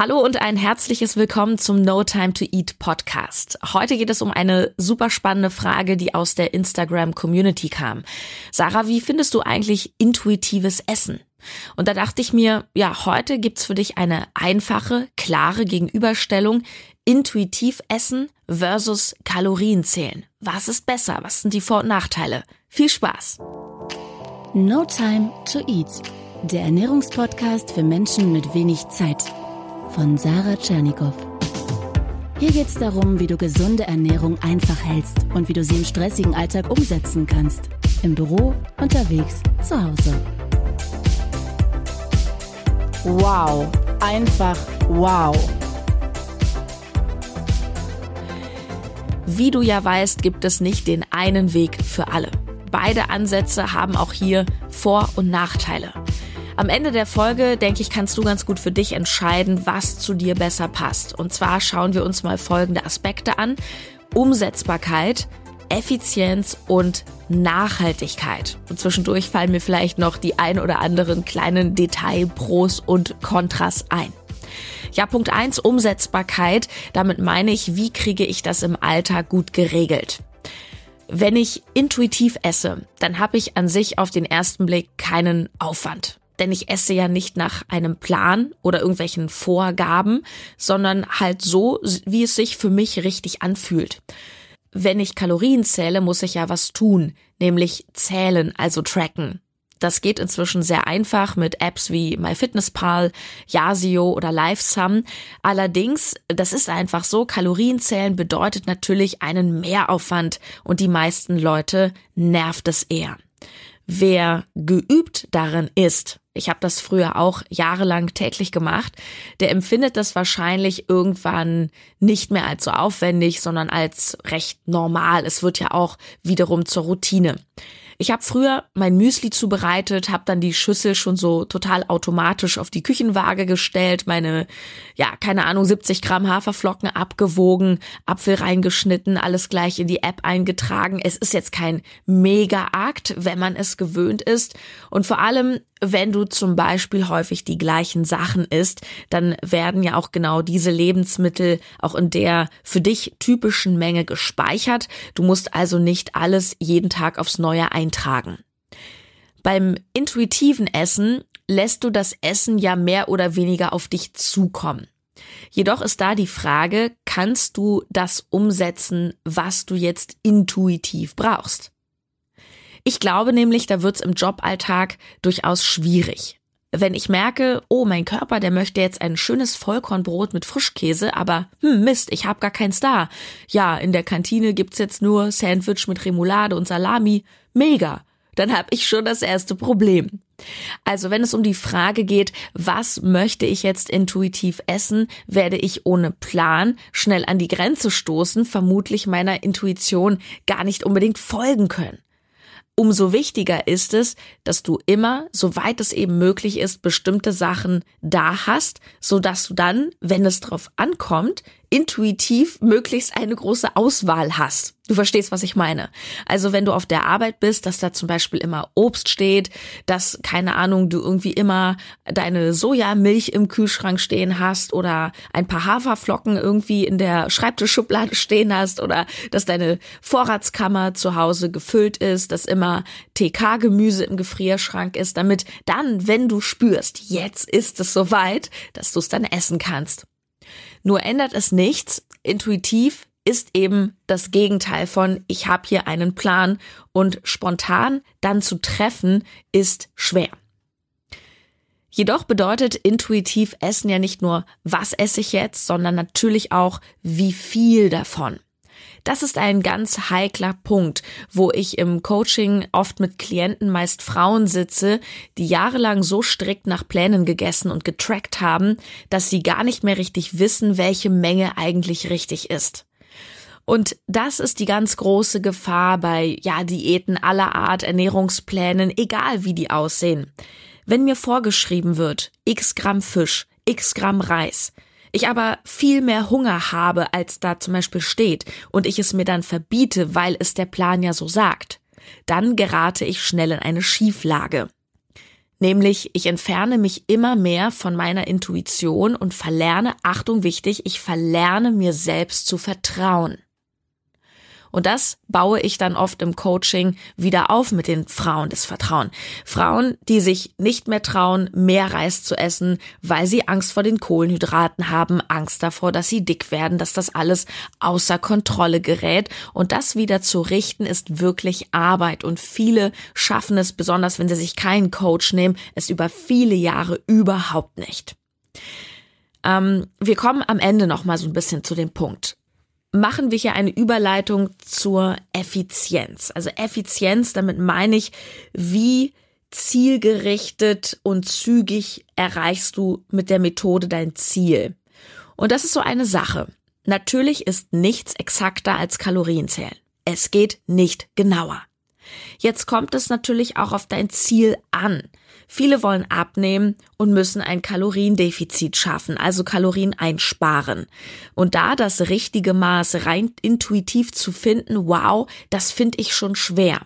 Hallo und ein herzliches Willkommen zum No Time to Eat Podcast. Heute geht es um eine super spannende Frage, die aus der Instagram Community kam. Sarah, wie findest du eigentlich intuitives Essen? Und da dachte ich mir, ja, heute gibt's für dich eine einfache, klare Gegenüberstellung intuitiv essen versus Kalorien zählen. Was ist besser? Was sind die Vor- und Nachteile? Viel Spaß! No Time to Eat, der Ernährungspodcast für Menschen mit wenig Zeit von Sarah Tschernikow. Hier geht es darum, wie du gesunde Ernährung einfach hältst und wie du sie im stressigen Alltag umsetzen kannst. Im Büro, unterwegs, zu Hause. Wow, einfach wow. Wie du ja weißt, gibt es nicht den einen Weg für alle. Beide Ansätze haben auch hier Vor- und Nachteile. Am Ende der Folge, denke ich, kannst du ganz gut für dich entscheiden, was zu dir besser passt. Und zwar schauen wir uns mal folgende Aspekte an. Umsetzbarkeit, Effizienz und Nachhaltigkeit. Und zwischendurch fallen mir vielleicht noch die ein oder anderen kleinen Detail-Pros und Kontras ein. Ja, Punkt eins Umsetzbarkeit. Damit meine ich, wie kriege ich das im Alltag gut geregelt? Wenn ich intuitiv esse, dann habe ich an sich auf den ersten Blick keinen Aufwand denn ich esse ja nicht nach einem Plan oder irgendwelchen Vorgaben, sondern halt so, wie es sich für mich richtig anfühlt. Wenn ich Kalorien zähle, muss ich ja was tun, nämlich zählen, also tracken. Das geht inzwischen sehr einfach mit Apps wie MyFitnessPal, Yasio oder LiveSum. Allerdings, das ist einfach so, Kalorienzählen bedeutet natürlich einen Mehraufwand und die meisten Leute nervt es eher. Wer geübt darin ist, ich habe das früher auch jahrelang täglich gemacht, der empfindet das wahrscheinlich irgendwann nicht mehr als so aufwendig, sondern als recht normal. Es wird ja auch wiederum zur Routine. Ich habe früher mein Müsli zubereitet, habe dann die Schüssel schon so total automatisch auf die Küchenwaage gestellt, meine, ja, keine Ahnung, 70 Gramm Haferflocken abgewogen, Apfel reingeschnitten, alles gleich in die App eingetragen. Es ist jetzt kein Mega-Akt, wenn man es gewöhnt ist. Und vor allem, wenn du zum Beispiel häufig die gleichen Sachen isst, dann werden ja auch genau diese Lebensmittel auch in der für dich typischen Menge gespeichert. Du musst also nicht alles jeden Tag aufs Neue eintragen. Beim intuitiven Essen lässt du das Essen ja mehr oder weniger auf dich zukommen. Jedoch ist da die Frage, kannst du das umsetzen, was du jetzt intuitiv brauchst? Ich glaube nämlich, da wird's im Joballtag durchaus schwierig. Wenn ich merke, oh, mein Körper, der möchte jetzt ein schönes Vollkornbrot mit Frischkäse, aber hm, Mist, ich habe gar keins da. Ja, in der Kantine gibt's jetzt nur Sandwich mit Remoulade und Salami. Mega. Dann habe ich schon das erste Problem. Also wenn es um die Frage geht, was möchte ich jetzt intuitiv essen, werde ich ohne Plan schnell an die Grenze stoßen, vermutlich meiner Intuition gar nicht unbedingt folgen können. Umso wichtiger ist es, dass du immer, soweit es eben möglich ist, bestimmte Sachen da hast, so dass du dann, wenn es drauf ankommt, intuitiv möglichst eine große Auswahl hast. Du verstehst, was ich meine. Also wenn du auf der Arbeit bist, dass da zum Beispiel immer Obst steht, dass, keine Ahnung, du irgendwie immer deine Sojamilch im Kühlschrank stehen hast oder ein paar Haferflocken irgendwie in der Schreibtischschublade stehen hast oder dass deine Vorratskammer zu Hause gefüllt ist, dass immer TK-Gemüse im Gefrierschrank ist, damit dann, wenn du spürst, jetzt ist es soweit, dass du es dann essen kannst. Nur ändert es nichts. Intuitiv ist eben das Gegenteil von ich habe hier einen Plan und spontan dann zu treffen ist schwer. Jedoch bedeutet intuitiv Essen ja nicht nur, was esse ich jetzt, sondern natürlich auch, wie viel davon. Das ist ein ganz heikler Punkt, wo ich im Coaching oft mit Klienten, meist Frauen sitze, die jahrelang so strikt nach Plänen gegessen und getrackt haben, dass sie gar nicht mehr richtig wissen, welche Menge eigentlich richtig ist. Und das ist die ganz große Gefahr bei, ja, Diäten aller Art, Ernährungsplänen, egal wie die aussehen. Wenn mir vorgeschrieben wird, x Gramm Fisch, x Gramm Reis, ich aber viel mehr Hunger habe, als da zum Beispiel steht, und ich es mir dann verbiete, weil es der Plan ja so sagt, dann gerate ich schnell in eine Schieflage. Nämlich, ich entferne mich immer mehr von meiner Intuition und verlerne, Achtung wichtig, ich verlerne mir selbst zu vertrauen. Und das baue ich dann oft im Coaching wieder auf mit den Frauen des Vertrauen. Frauen, die sich nicht mehr trauen, mehr Reis zu essen, weil sie Angst vor den Kohlenhydraten haben, Angst davor, dass sie dick werden, dass das alles außer Kontrolle gerät. Und das wieder zu richten ist wirklich Arbeit. Und viele schaffen es, besonders wenn sie sich keinen Coach nehmen, es über viele Jahre überhaupt nicht. Ähm, wir kommen am Ende noch mal so ein bisschen zu dem Punkt machen wir hier eine Überleitung zur Effizienz. Also Effizienz, damit meine ich, wie zielgerichtet und zügig erreichst du mit der Methode dein Ziel. Und das ist so eine Sache. Natürlich ist nichts exakter als Kalorienzählen. Es geht nicht genauer. Jetzt kommt es natürlich auch auf dein Ziel an. Viele wollen abnehmen und müssen ein Kaloriendefizit schaffen, also Kalorien einsparen. Und da das richtige Maß rein intuitiv zu finden, wow, das finde ich schon schwer.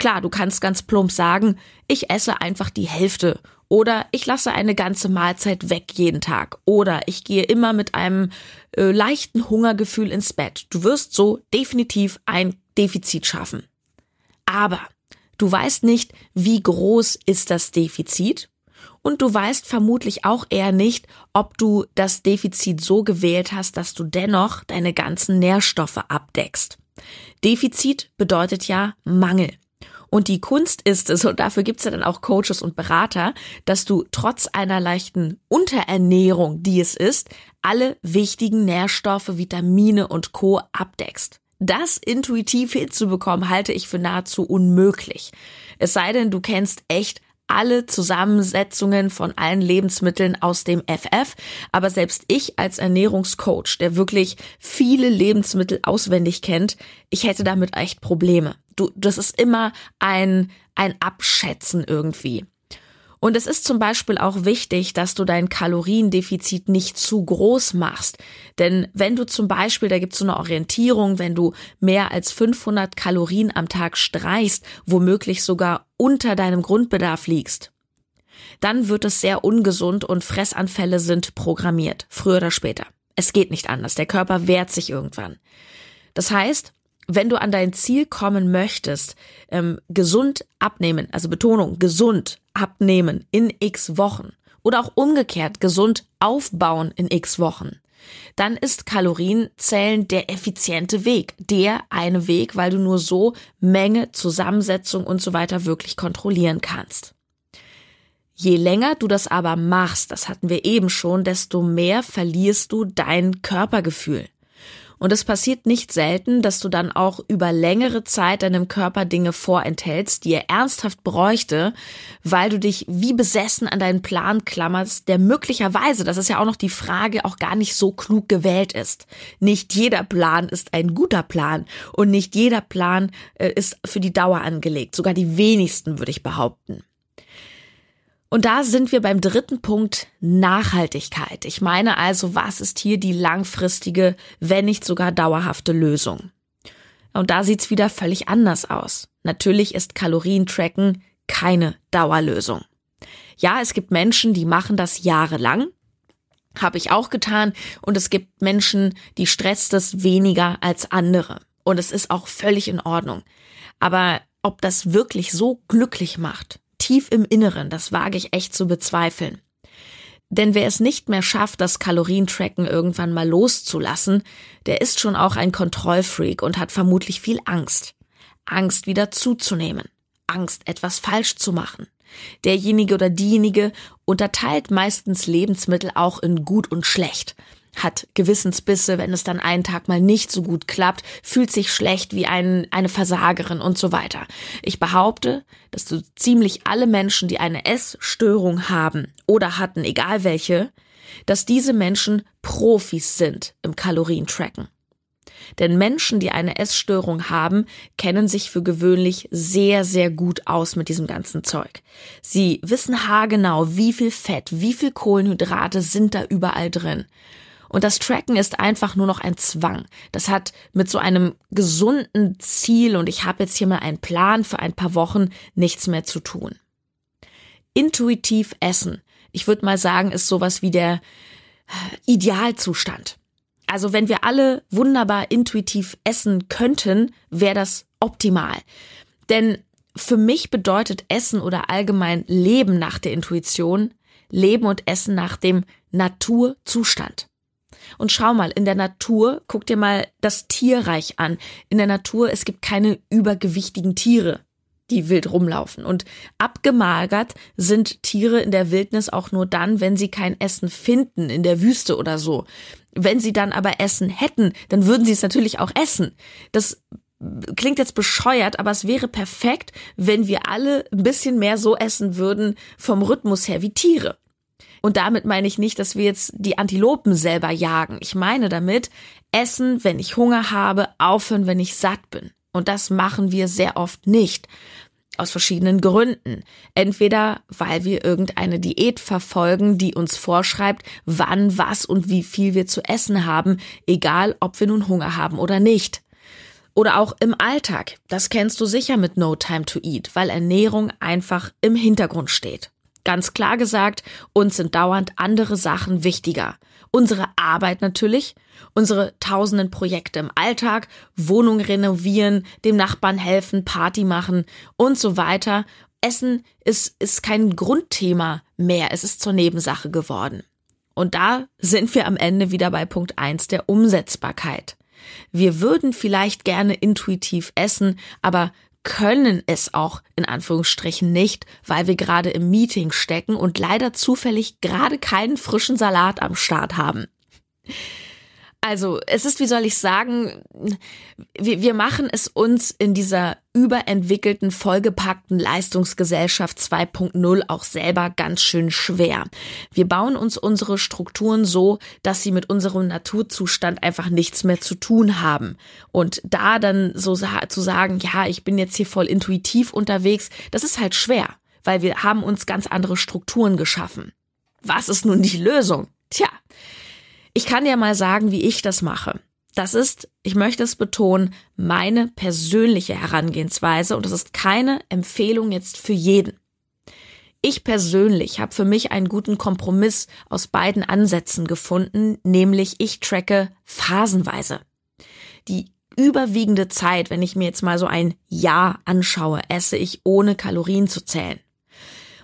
Klar, du kannst ganz plump sagen, ich esse einfach die Hälfte oder ich lasse eine ganze Mahlzeit weg jeden Tag oder ich gehe immer mit einem äh, leichten Hungergefühl ins Bett. Du wirst so definitiv ein Defizit schaffen. Aber Du weißt nicht, wie groß ist das Defizit und du weißt vermutlich auch eher nicht, ob du das Defizit so gewählt hast, dass du dennoch deine ganzen Nährstoffe abdeckst. Defizit bedeutet ja Mangel. Und die Kunst ist es, und dafür gibt's ja dann auch Coaches und Berater, dass du trotz einer leichten Unterernährung, die es ist, alle wichtigen Nährstoffe, Vitamine und Co. abdeckst. Das intuitiv hinzubekommen, halte ich für nahezu unmöglich. Es sei denn, du kennst echt alle Zusammensetzungen von allen Lebensmitteln aus dem FF. Aber selbst ich als Ernährungscoach, der wirklich viele Lebensmittel auswendig kennt, ich hätte damit echt Probleme. Du, das ist immer ein, ein Abschätzen irgendwie. Und es ist zum Beispiel auch wichtig, dass du dein Kaloriendefizit nicht zu groß machst. Denn wenn du zum Beispiel, da gibt es so eine Orientierung, wenn du mehr als 500 Kalorien am Tag streichst, womöglich sogar unter deinem Grundbedarf liegst, dann wird es sehr ungesund und Fressanfälle sind programmiert, früher oder später. Es geht nicht anders. Der Körper wehrt sich irgendwann. Das heißt, wenn du an dein Ziel kommen möchtest, ähm, gesund abnehmen, also Betonung, gesund abnehmen in x Wochen oder auch umgekehrt gesund aufbauen in x Wochen, dann ist Kalorienzählen der effiziente Weg, der eine Weg, weil du nur so Menge, Zusammensetzung und so weiter wirklich kontrollieren kannst. Je länger du das aber machst, das hatten wir eben schon, desto mehr verlierst du dein Körpergefühl. Und es passiert nicht selten, dass du dann auch über längere Zeit deinem Körper Dinge vorenthältst, die er ernsthaft bräuchte, weil du dich wie besessen an deinen Plan klammerst, der möglicherweise, das ist ja auch noch die Frage, auch gar nicht so klug gewählt ist. Nicht jeder Plan ist ein guter Plan und nicht jeder Plan äh, ist für die Dauer angelegt. Sogar die wenigsten, würde ich behaupten. Und da sind wir beim dritten Punkt Nachhaltigkeit. Ich meine also, was ist hier die langfristige, wenn nicht sogar dauerhafte Lösung? Und da sieht's wieder völlig anders aus. Natürlich ist Kalorientracken keine Dauerlösung. Ja, es gibt Menschen, die machen das jahrelang. Habe ich auch getan. Und es gibt Menschen, die stresst es weniger als andere. Und es ist auch völlig in Ordnung. Aber ob das wirklich so glücklich macht, tief im Inneren, das wage ich echt zu bezweifeln. Denn wer es nicht mehr schafft, das Kalorientracken irgendwann mal loszulassen, der ist schon auch ein Kontrollfreak und hat vermutlich viel Angst. Angst wieder zuzunehmen. Angst, etwas falsch zu machen. Derjenige oder diejenige unterteilt meistens Lebensmittel auch in gut und schlecht hat Gewissensbisse, wenn es dann einen Tag mal nicht so gut klappt, fühlt sich schlecht wie ein, eine Versagerin und so weiter. Ich behaupte, dass so ziemlich alle Menschen, die eine Essstörung haben oder hatten, egal welche, dass diese Menschen Profis sind im Kalorientracken. Denn Menschen, die eine Essstörung haben, kennen sich für gewöhnlich sehr, sehr gut aus mit diesem ganzen Zeug. Sie wissen haargenau, wie viel Fett, wie viel Kohlenhydrate sind da überall drin. Und das Tracken ist einfach nur noch ein Zwang. Das hat mit so einem gesunden Ziel und ich habe jetzt hier mal einen Plan für ein paar Wochen nichts mehr zu tun. intuitiv essen. Ich würde mal sagen, ist sowas wie der äh, Idealzustand. Also wenn wir alle wunderbar intuitiv essen könnten, wäre das optimal. Denn für mich bedeutet Essen oder allgemein Leben nach der Intuition, Leben und Essen nach dem Naturzustand. Und schau mal, in der Natur, guck dir mal das Tierreich an. In der Natur, es gibt keine übergewichtigen Tiere, die wild rumlaufen. Und abgemagert sind Tiere in der Wildnis auch nur dann, wenn sie kein Essen finden, in der Wüste oder so. Wenn sie dann aber Essen hätten, dann würden sie es natürlich auch essen. Das klingt jetzt bescheuert, aber es wäre perfekt, wenn wir alle ein bisschen mehr so essen würden vom Rhythmus her wie Tiere. Und damit meine ich nicht, dass wir jetzt die Antilopen selber jagen. Ich meine damit, essen, wenn ich Hunger habe, aufhören, wenn ich satt bin. Und das machen wir sehr oft nicht. Aus verschiedenen Gründen. Entweder weil wir irgendeine Diät verfolgen, die uns vorschreibt, wann, was und wie viel wir zu essen haben, egal ob wir nun Hunger haben oder nicht. Oder auch im Alltag. Das kennst du sicher mit No Time to Eat, weil Ernährung einfach im Hintergrund steht. Ganz klar gesagt, uns sind dauernd andere Sachen wichtiger. Unsere Arbeit natürlich, unsere tausenden Projekte im Alltag, Wohnung renovieren, dem Nachbarn helfen, Party machen und so weiter. Essen ist, ist kein Grundthema mehr, es ist zur Nebensache geworden. Und da sind wir am Ende wieder bei Punkt eins der Umsetzbarkeit. Wir würden vielleicht gerne intuitiv essen, aber können es auch in Anführungsstrichen nicht, weil wir gerade im Meeting stecken und leider zufällig gerade keinen frischen Salat am Start haben. Also, es ist, wie soll ich sagen, wir, wir machen es uns in dieser überentwickelten, vollgepackten Leistungsgesellschaft 2.0 auch selber ganz schön schwer. Wir bauen uns unsere Strukturen so, dass sie mit unserem Naturzustand einfach nichts mehr zu tun haben. Und da dann so zu sagen, ja, ich bin jetzt hier voll intuitiv unterwegs, das ist halt schwer, weil wir haben uns ganz andere Strukturen geschaffen. Was ist nun die Lösung? Tja, ich kann dir mal sagen, wie ich das mache. Das ist, ich möchte es betonen, meine persönliche Herangehensweise und das ist keine Empfehlung jetzt für jeden. Ich persönlich habe für mich einen guten Kompromiss aus beiden Ansätzen gefunden, nämlich ich tracke phasenweise. Die überwiegende Zeit, wenn ich mir jetzt mal so ein Jahr anschaue, esse ich ohne Kalorien zu zählen.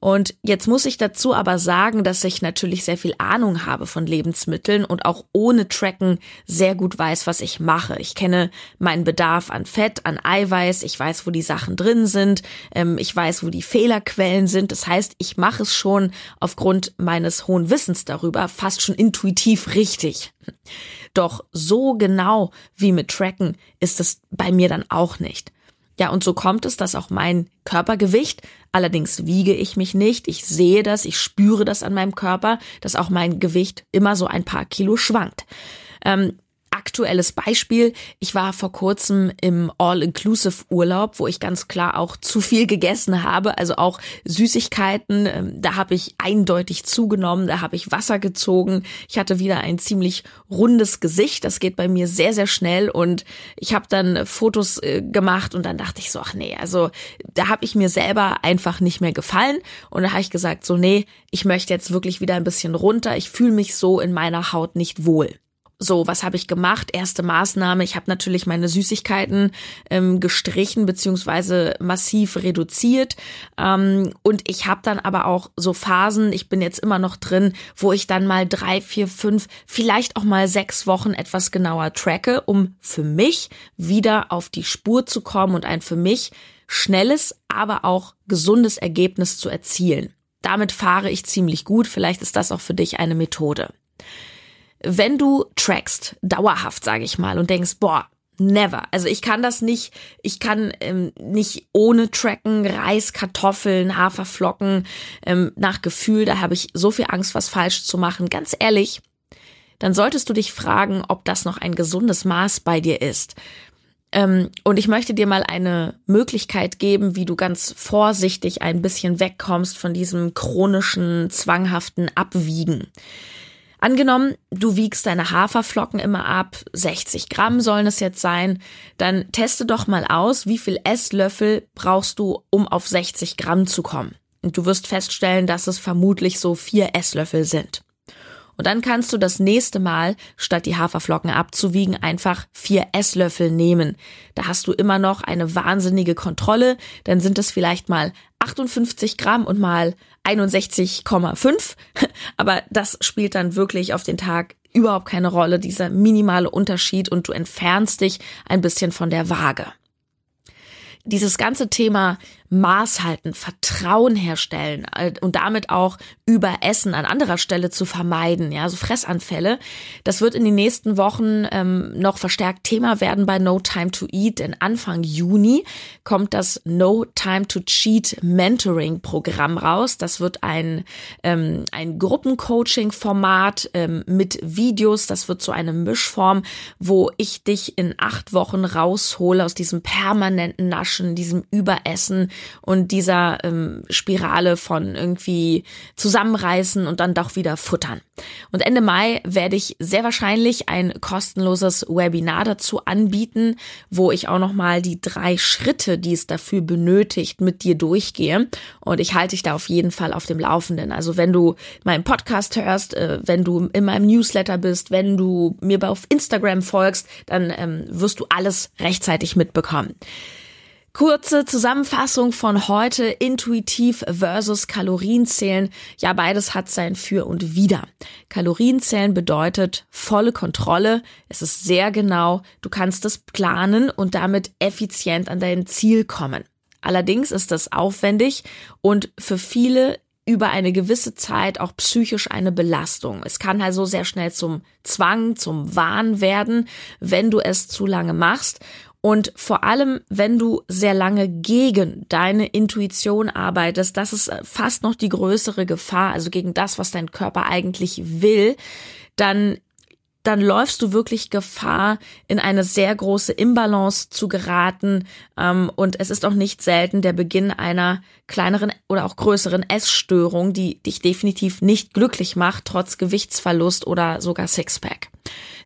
Und jetzt muss ich dazu aber sagen, dass ich natürlich sehr viel Ahnung habe von Lebensmitteln und auch ohne Tracken sehr gut weiß, was ich mache. Ich kenne meinen Bedarf an Fett, an Eiweiß, ich weiß, wo die Sachen drin sind, ähm, ich weiß, wo die Fehlerquellen sind. Das heißt, ich mache es schon aufgrund meines hohen Wissens darüber fast schon intuitiv richtig. Doch so genau wie mit Tracken ist es bei mir dann auch nicht. Ja, und so kommt es, dass auch mein Körpergewicht, allerdings wiege ich mich nicht, ich sehe das, ich spüre das an meinem Körper, dass auch mein Gewicht immer so ein paar Kilo schwankt. Ähm, aktuelles Beispiel. Ich war vor kurzem im All-Inclusive-Urlaub, wo ich ganz klar auch zu viel gegessen habe, also auch Süßigkeiten. Ähm, da habe ich eindeutig zugenommen, da habe ich Wasser gezogen. Ich hatte wieder ein ziemlich rundes Gesicht. Das geht bei mir sehr, sehr schnell und ich habe dann Fotos äh, gemacht und dann dachte ich so, ach nee, also da habe ich mir selber einfach nicht mehr gefallen und da habe ich gesagt, so nee, ich möchte jetzt wirklich wieder ein bisschen runter. Ich fühle mich so in meiner Haut nicht wohl. So, was habe ich gemacht? Erste Maßnahme, ich habe natürlich meine Süßigkeiten ähm, gestrichen beziehungsweise massiv reduziert. Ähm, und ich habe dann aber auch so Phasen, ich bin jetzt immer noch drin, wo ich dann mal drei, vier, fünf, vielleicht auch mal sechs Wochen etwas genauer tracke, um für mich wieder auf die Spur zu kommen und ein für mich schnelles, aber auch gesundes Ergebnis zu erzielen. Damit fahre ich ziemlich gut. Vielleicht ist das auch für dich eine Methode. Wenn du trackst, dauerhaft, sage ich mal, und denkst, boah, never. Also ich kann das nicht, ich kann ähm, nicht ohne tracken, Reis, Kartoffeln, Haferflocken, ähm, nach Gefühl, da habe ich so viel Angst, was falsch zu machen. Ganz ehrlich, dann solltest du dich fragen, ob das noch ein gesundes Maß bei dir ist. Ähm, und ich möchte dir mal eine Möglichkeit geben, wie du ganz vorsichtig ein bisschen wegkommst von diesem chronischen, zwanghaften Abwiegen. Angenommen, du wiegst deine Haferflocken immer ab, 60 Gramm sollen es jetzt sein, dann teste doch mal aus, wie viel Esslöffel brauchst du, um auf 60 Gramm zu kommen. Und du wirst feststellen, dass es vermutlich so vier Esslöffel sind. Und dann kannst du das nächste Mal, statt die Haferflocken abzuwiegen, einfach vier Esslöffel nehmen. Da hast du immer noch eine wahnsinnige Kontrolle. Dann sind es vielleicht mal 58 Gramm und mal 61,5. Aber das spielt dann wirklich auf den Tag überhaupt keine Rolle, dieser minimale Unterschied und du entfernst dich ein bisschen von der Waage. Dieses ganze Thema Maß halten, Vertrauen herstellen äh, und damit auch Überessen an anderer Stelle zu vermeiden, ja, so Fressanfälle. Das wird in den nächsten Wochen ähm, noch verstärkt Thema werden bei No Time to Eat. Denn Anfang Juni kommt das No Time to Cheat Mentoring Programm raus. Das wird ein, ähm, ein Gruppencoaching-Format ähm, mit Videos. Das wird so eine Mischform, wo ich dich in acht Wochen raushole aus diesem permanenten Naschen, diesem Überessen und dieser ähm, Spirale von irgendwie zusammenreißen und dann doch wieder futtern. Und Ende Mai werde ich sehr wahrscheinlich ein kostenloses Webinar dazu anbieten, wo ich auch nochmal die drei Schritte, die es dafür benötigt, mit dir durchgehe. Und ich halte dich da auf jeden Fall auf dem Laufenden. Also wenn du meinen Podcast hörst, äh, wenn du in meinem Newsletter bist, wenn du mir auf Instagram folgst, dann ähm, wirst du alles rechtzeitig mitbekommen. Kurze Zusammenfassung von heute, intuitiv versus Kalorienzählen. Ja, beides hat sein Für und Wider. Kalorienzählen bedeutet volle Kontrolle. Es ist sehr genau. Du kannst es planen und damit effizient an dein Ziel kommen. Allerdings ist das aufwendig und für viele über eine gewisse Zeit auch psychisch eine Belastung. Es kann also sehr schnell zum Zwang, zum Wahn werden, wenn du es zu lange machst. Und vor allem, wenn du sehr lange gegen deine Intuition arbeitest, das ist fast noch die größere Gefahr, also gegen das, was dein Körper eigentlich will, dann dann läufst du wirklich Gefahr, in eine sehr große Imbalance zu geraten. Ähm, und es ist auch nicht selten der Beginn einer kleineren oder auch größeren Essstörung, die dich definitiv nicht glücklich macht, trotz Gewichtsverlust oder sogar Sixpack.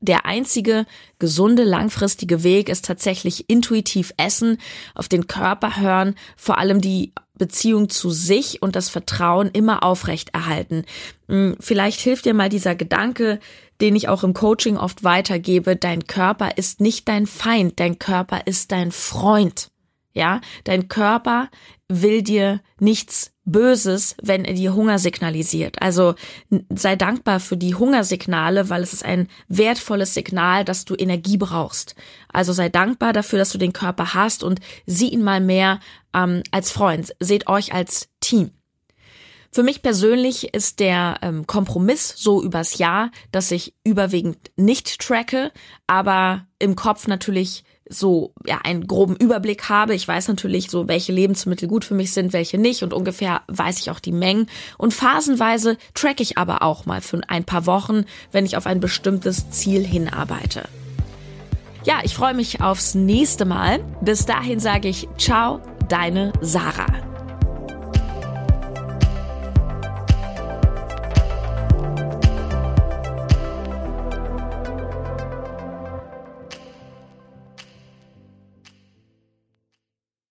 Der einzige gesunde, langfristige Weg ist tatsächlich intuitiv essen, auf den Körper hören, vor allem die Beziehung zu sich und das Vertrauen immer aufrecht erhalten. Hm, vielleicht hilft dir mal dieser Gedanke, den ich auch im Coaching oft weitergebe. Dein Körper ist nicht dein Feind, dein Körper ist dein Freund. Ja, dein Körper will dir nichts Böses, wenn er dir Hunger signalisiert. Also sei dankbar für die Hungersignale, weil es ist ein wertvolles Signal, dass du Energie brauchst. Also sei dankbar dafür, dass du den Körper hast und sieh ihn mal mehr ähm, als Freund. Seht euch als Team. Für mich persönlich ist der ähm, Kompromiss so übers Jahr, dass ich überwiegend nicht tracke, aber im Kopf natürlich so ja einen groben Überblick habe. Ich weiß natürlich so, welche Lebensmittel gut für mich sind, welche nicht und ungefähr weiß ich auch die Mengen. Und phasenweise track ich aber auch mal für ein paar Wochen, wenn ich auf ein bestimmtes Ziel hinarbeite. Ja, ich freue mich aufs nächste Mal. Bis dahin sage ich ciao, deine Sarah.